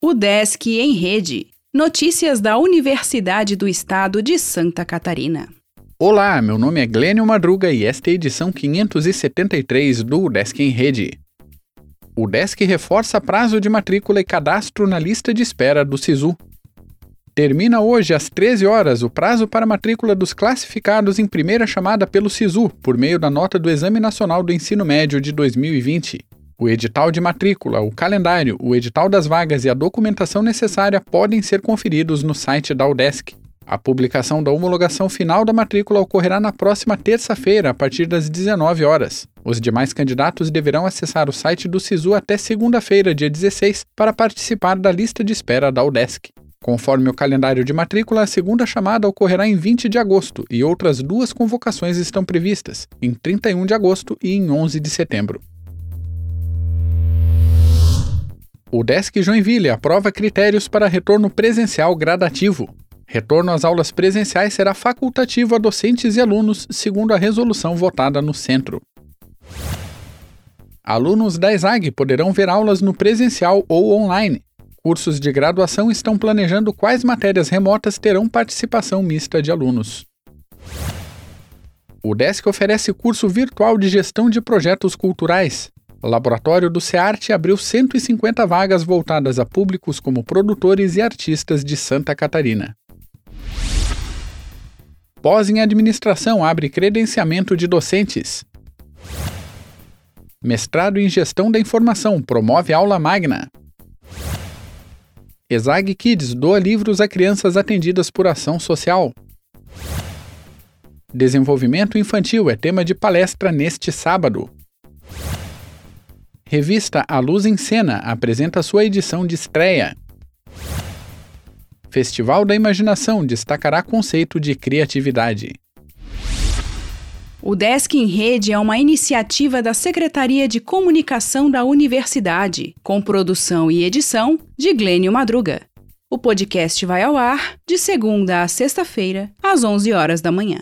O Desk em Rede. Notícias da Universidade do Estado de Santa Catarina. Olá, meu nome é Glênio Madruga e esta é a edição 573 do Desk em Rede. O Desk reforça prazo de matrícula e cadastro na lista de espera do SISU. Termina hoje às 13 horas o prazo para matrícula dos classificados em primeira chamada pelo SISU, por meio da nota do Exame Nacional do Ensino Médio de 2020. O edital de matrícula, o calendário, o edital das vagas e a documentação necessária podem ser conferidos no site da UDESC. A publicação da homologação final da matrícula ocorrerá na próxima terça-feira, a partir das 19 horas. Os demais candidatos deverão acessar o site do SISU até segunda-feira, dia 16, para participar da lista de espera da UDESC. Conforme o calendário de matrícula, a segunda chamada ocorrerá em 20 de agosto e outras duas convocações estão previstas, em 31 de agosto e em 11 de setembro. O Desk Joinville aprova critérios para retorno presencial gradativo. Retorno às aulas presenciais será facultativo a docentes e alunos, segundo a resolução votada no centro. Alunos da ESAG poderão ver aulas no presencial ou online. Cursos de graduação estão planejando quais matérias remotas terão participação mista de alunos. O Desk oferece curso virtual de gestão de projetos culturais. O laboratório do SEARTE abriu 150 vagas voltadas a públicos como produtores e artistas de Santa Catarina. Pós em Administração abre credenciamento de docentes. Mestrado em Gestão da Informação promove aula magna. ESAG Kids doa livros a crianças atendidas por ação social. Desenvolvimento infantil é tema de palestra neste sábado. Revista A Luz em Cena apresenta sua edição de estreia. Festival da Imaginação destacará conceito de criatividade. O Desk em Rede é uma iniciativa da Secretaria de Comunicação da Universidade, com produção e edição de Glênio Madruga. O podcast vai ao ar de segunda a sexta-feira, às 11 horas da manhã.